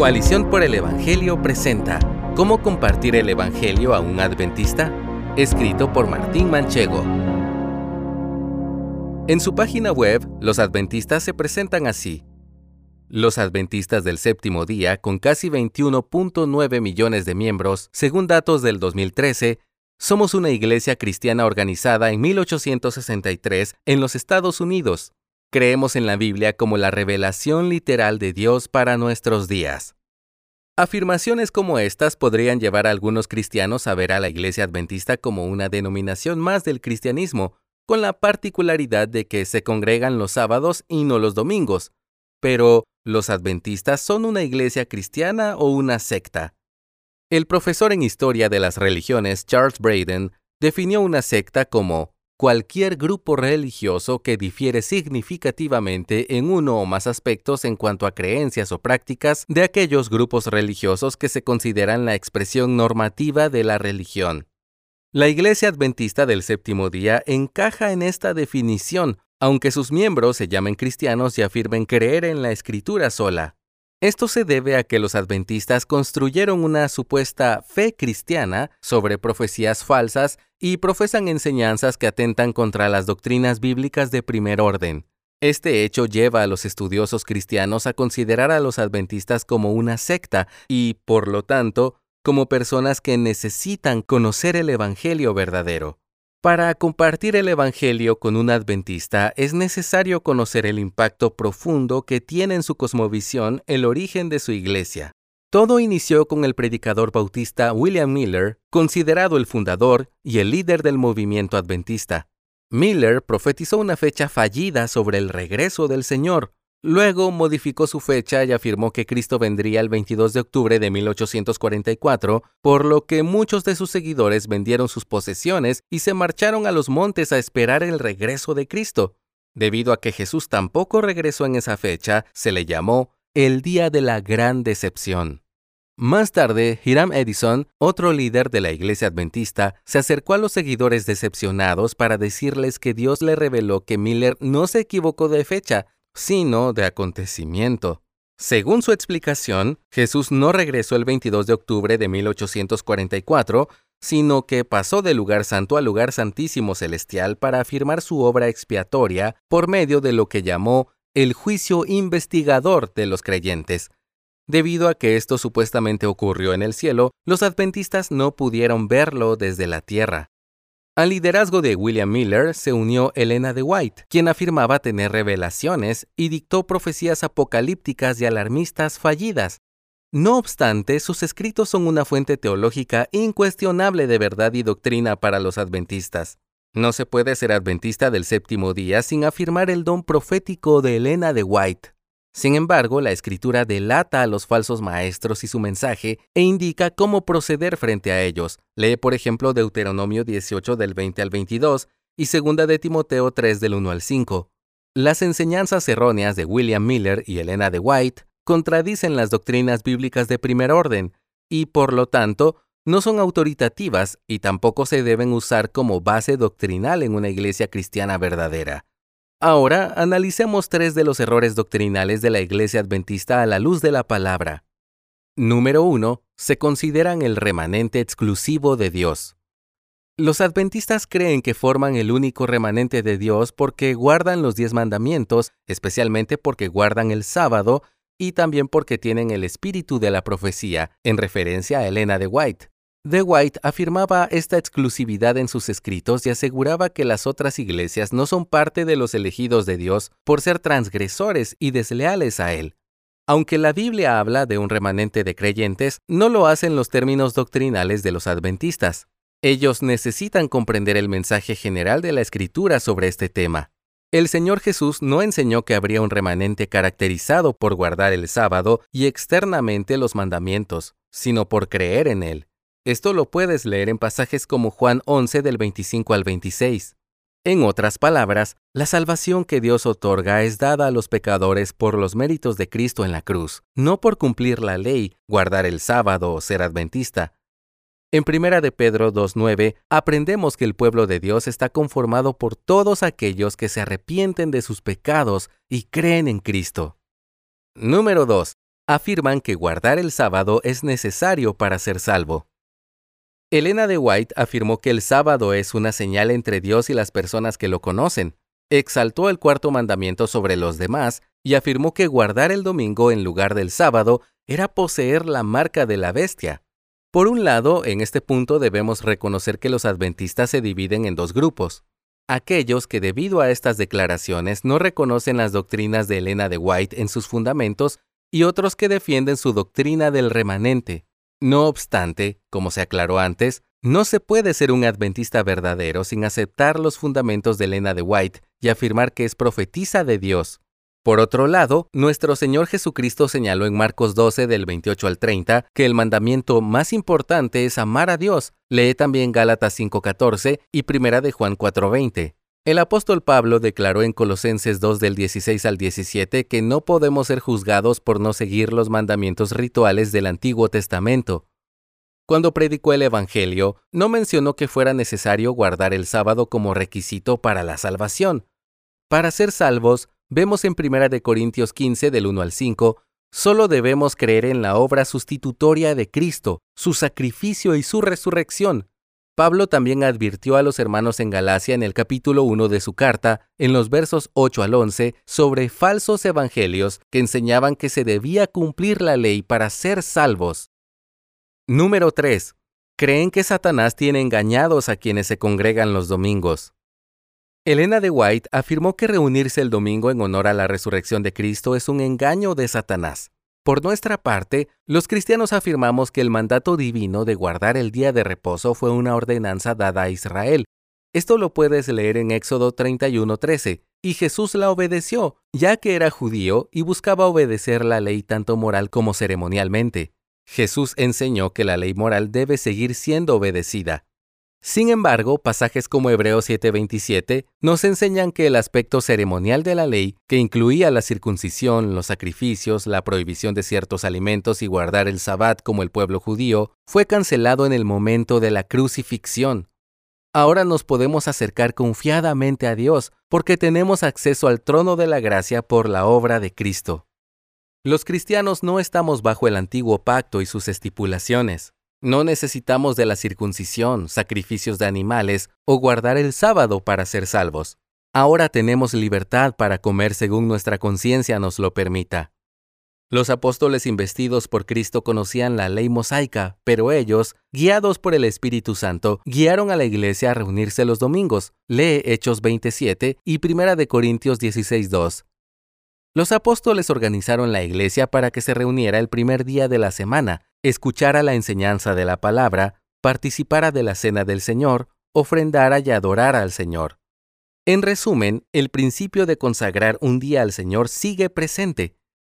Coalición por el Evangelio presenta ¿Cómo compartir el Evangelio a un adventista? Escrito por Martín Manchego. En su página web, los adventistas se presentan así. Los adventistas del séptimo día, con casi 21.9 millones de miembros, según datos del 2013, somos una iglesia cristiana organizada en 1863 en los Estados Unidos. Creemos en la Biblia como la revelación literal de Dios para nuestros días. Afirmaciones como estas podrían llevar a algunos cristianos a ver a la Iglesia Adventista como una denominación más del cristianismo, con la particularidad de que se congregan los sábados y no los domingos. Pero, ¿los adventistas son una iglesia cristiana o una secta? El profesor en historia de las religiones Charles Braden definió una secta como cualquier grupo religioso que difiere significativamente en uno o más aspectos en cuanto a creencias o prácticas de aquellos grupos religiosos que se consideran la expresión normativa de la religión. La Iglesia Adventista del Séptimo Día encaja en esta definición, aunque sus miembros se llamen cristianos y afirmen creer en la escritura sola. Esto se debe a que los adventistas construyeron una supuesta fe cristiana sobre profecías falsas y profesan enseñanzas que atentan contra las doctrinas bíblicas de primer orden. Este hecho lleva a los estudiosos cristianos a considerar a los adventistas como una secta y, por lo tanto, como personas que necesitan conocer el Evangelio verdadero. Para compartir el Evangelio con un adventista es necesario conocer el impacto profundo que tiene en su cosmovisión el origen de su iglesia. Todo inició con el predicador bautista William Miller, considerado el fundador y el líder del movimiento adventista. Miller profetizó una fecha fallida sobre el regreso del Señor, Luego modificó su fecha y afirmó que Cristo vendría el 22 de octubre de 1844, por lo que muchos de sus seguidores vendieron sus posesiones y se marcharon a los montes a esperar el regreso de Cristo. Debido a que Jesús tampoco regresó en esa fecha, se le llamó el Día de la Gran Decepción. Más tarde, Hiram Edison, otro líder de la iglesia adventista, se acercó a los seguidores decepcionados para decirles que Dios le reveló que Miller no se equivocó de fecha, sino de acontecimiento. Según su explicación, Jesús no regresó el 22 de octubre de 1844, sino que pasó del lugar santo al lugar santísimo celestial para afirmar su obra expiatoria por medio de lo que llamó el juicio investigador de los creyentes. Debido a que esto supuestamente ocurrió en el cielo, los adventistas no pudieron verlo desde la tierra. Al liderazgo de William Miller se unió Elena de White, quien afirmaba tener revelaciones y dictó profecías apocalípticas y alarmistas fallidas. No obstante, sus escritos son una fuente teológica incuestionable de verdad y doctrina para los adventistas. No se puede ser adventista del séptimo día sin afirmar el don profético de Elena de White. Sin embargo, la escritura delata a los falsos maestros y su mensaje e indica cómo proceder frente a ellos. Lee, por ejemplo, Deuteronomio 18 del 20 al 22 y 2 de Timoteo 3 del 1 al 5. Las enseñanzas erróneas de William Miller y Elena de White contradicen las doctrinas bíblicas de primer orden y, por lo tanto, no son autoritativas y tampoco se deben usar como base doctrinal en una iglesia cristiana verdadera. Ahora analicemos tres de los errores doctrinales de la Iglesia Adventista a la luz de la palabra. Número 1. Se consideran el remanente exclusivo de Dios. Los adventistas creen que forman el único remanente de Dios porque guardan los diez mandamientos, especialmente porque guardan el sábado y también porque tienen el espíritu de la profecía, en referencia a Elena de White. De White afirmaba esta exclusividad en sus escritos y aseguraba que las otras iglesias no son parte de los elegidos de Dios por ser transgresores y desleales a Él. Aunque la Biblia habla de un remanente de creyentes, no lo hacen los términos doctrinales de los adventistas. Ellos necesitan comprender el mensaje general de la Escritura sobre este tema. El Señor Jesús no enseñó que habría un remanente caracterizado por guardar el sábado y externamente los mandamientos, sino por creer en Él. Esto lo puedes leer en pasajes como Juan 11 del 25 al 26. En otras palabras, la salvación que Dios otorga es dada a los pecadores por los méritos de Cristo en la cruz, no por cumplir la ley, guardar el sábado o ser adventista. En 1 de Pedro 2.9 aprendemos que el pueblo de Dios está conformado por todos aquellos que se arrepienten de sus pecados y creen en Cristo. Número 2. afirman que guardar el sábado es necesario para ser salvo. Elena de White afirmó que el sábado es una señal entre Dios y las personas que lo conocen. Exaltó el cuarto mandamiento sobre los demás y afirmó que guardar el domingo en lugar del sábado era poseer la marca de la bestia. Por un lado, en este punto debemos reconocer que los adventistas se dividen en dos grupos. Aquellos que debido a estas declaraciones no reconocen las doctrinas de Elena de White en sus fundamentos y otros que defienden su doctrina del remanente. No obstante, como se aclaró antes, no se puede ser un adventista verdadero sin aceptar los fundamentos de Elena de White y afirmar que es profetisa de Dios. Por otro lado, nuestro Señor Jesucristo señaló en Marcos 12 del 28 al 30 que el mandamiento más importante es amar a Dios. Lee también Gálatas 5:14 y Primera de Juan 4:20. El apóstol Pablo declaró en Colosenses 2 del 16 al 17 que no podemos ser juzgados por no seguir los mandamientos rituales del Antiguo Testamento. Cuando predicó el Evangelio, no mencionó que fuera necesario guardar el sábado como requisito para la salvación. Para ser salvos, vemos en 1 Corintios 15 del 1 al 5, solo debemos creer en la obra sustitutoria de Cristo, su sacrificio y su resurrección. Pablo también advirtió a los hermanos en Galacia en el capítulo 1 de su carta, en los versos 8 al 11, sobre falsos evangelios que enseñaban que se debía cumplir la ley para ser salvos. Número 3. Creen que Satanás tiene engañados a quienes se congregan los domingos. Elena de White afirmó que reunirse el domingo en honor a la resurrección de Cristo es un engaño de Satanás. Por nuestra parte, los cristianos afirmamos que el mandato divino de guardar el día de reposo fue una ordenanza dada a Israel. Esto lo puedes leer en Éxodo 31:13, y Jesús la obedeció, ya que era judío y buscaba obedecer la ley tanto moral como ceremonialmente. Jesús enseñó que la ley moral debe seguir siendo obedecida. Sin embargo, pasajes como Hebreos 7:27 nos enseñan que el aspecto ceremonial de la ley, que incluía la circuncisión, los sacrificios, la prohibición de ciertos alimentos y guardar el sabbat como el pueblo judío, fue cancelado en el momento de la crucifixión. Ahora nos podemos acercar confiadamente a Dios porque tenemos acceso al trono de la gracia por la obra de Cristo. Los cristianos no estamos bajo el antiguo pacto y sus estipulaciones. No necesitamos de la circuncisión, sacrificios de animales o guardar el sábado para ser salvos. Ahora tenemos libertad para comer según nuestra conciencia nos lo permita. Los apóstoles investidos por Cristo conocían la ley mosaica, pero ellos, guiados por el Espíritu Santo, guiaron a la iglesia a reunirse los domingos. Lee Hechos 27 y 1 de Corintios 16:2. Los apóstoles organizaron la iglesia para que se reuniera el primer día de la semana, escuchara la enseñanza de la palabra, participara de la cena del Señor, ofrendara y adorara al Señor. En resumen, el principio de consagrar un día al Señor sigue presente,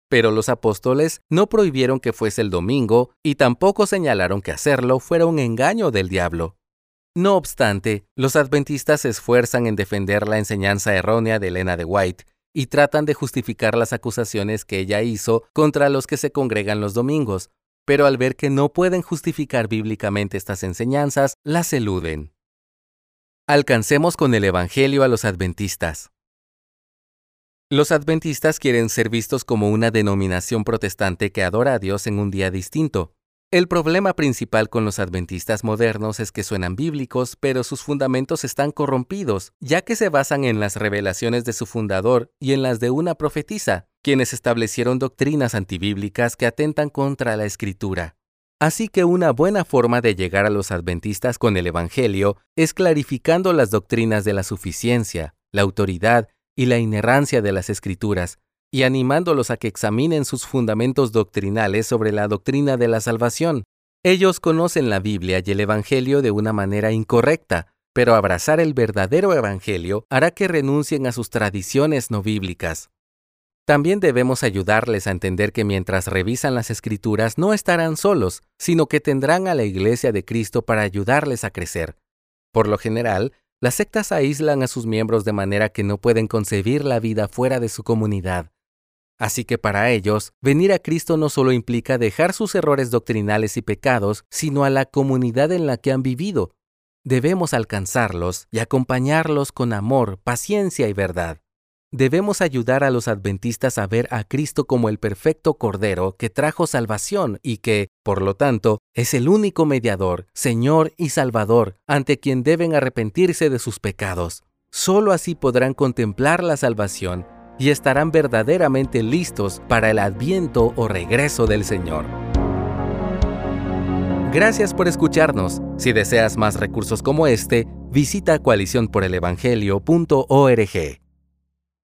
pero los apóstoles no prohibieron que fuese el domingo y tampoco señalaron que hacerlo fuera un engaño del diablo. No obstante, los adventistas se esfuerzan en defender la enseñanza errónea de Elena de White y tratan de justificar las acusaciones que ella hizo contra los que se congregan los domingos, pero al ver que no pueden justificar bíblicamente estas enseñanzas, las eluden. Alcancemos con el Evangelio a los adventistas. Los adventistas quieren ser vistos como una denominación protestante que adora a Dios en un día distinto. El problema principal con los adventistas modernos es que suenan bíblicos, pero sus fundamentos están corrompidos, ya que se basan en las revelaciones de su fundador y en las de una profetisa, quienes establecieron doctrinas antibíblicas que atentan contra la escritura. Así que una buena forma de llegar a los adventistas con el Evangelio es clarificando las doctrinas de la suficiencia, la autoridad y la inerrancia de las escrituras, y animándolos a que examinen sus fundamentos doctrinales sobre la doctrina de la salvación. Ellos conocen la Biblia y el Evangelio de una manera incorrecta, pero abrazar el verdadero Evangelio hará que renuncien a sus tradiciones no bíblicas. También debemos ayudarles a entender que mientras revisan las escrituras no estarán solos, sino que tendrán a la Iglesia de Cristo para ayudarles a crecer. Por lo general, las sectas aíslan a sus miembros de manera que no pueden concebir la vida fuera de su comunidad. Así que para ellos, venir a Cristo no solo implica dejar sus errores doctrinales y pecados, sino a la comunidad en la que han vivido. Debemos alcanzarlos y acompañarlos con amor, paciencia y verdad. Debemos ayudar a los adventistas a ver a Cristo como el perfecto Cordero que trajo salvación y que, por lo tanto, es el único mediador, Señor y Salvador, ante quien deben arrepentirse de sus pecados. Solo así podrán contemplar la salvación y estarán verdaderamente listos para el adviento o regreso del Señor. Gracias por escucharnos. Si deseas más recursos como este, visita coaliciónporelevangelio.org.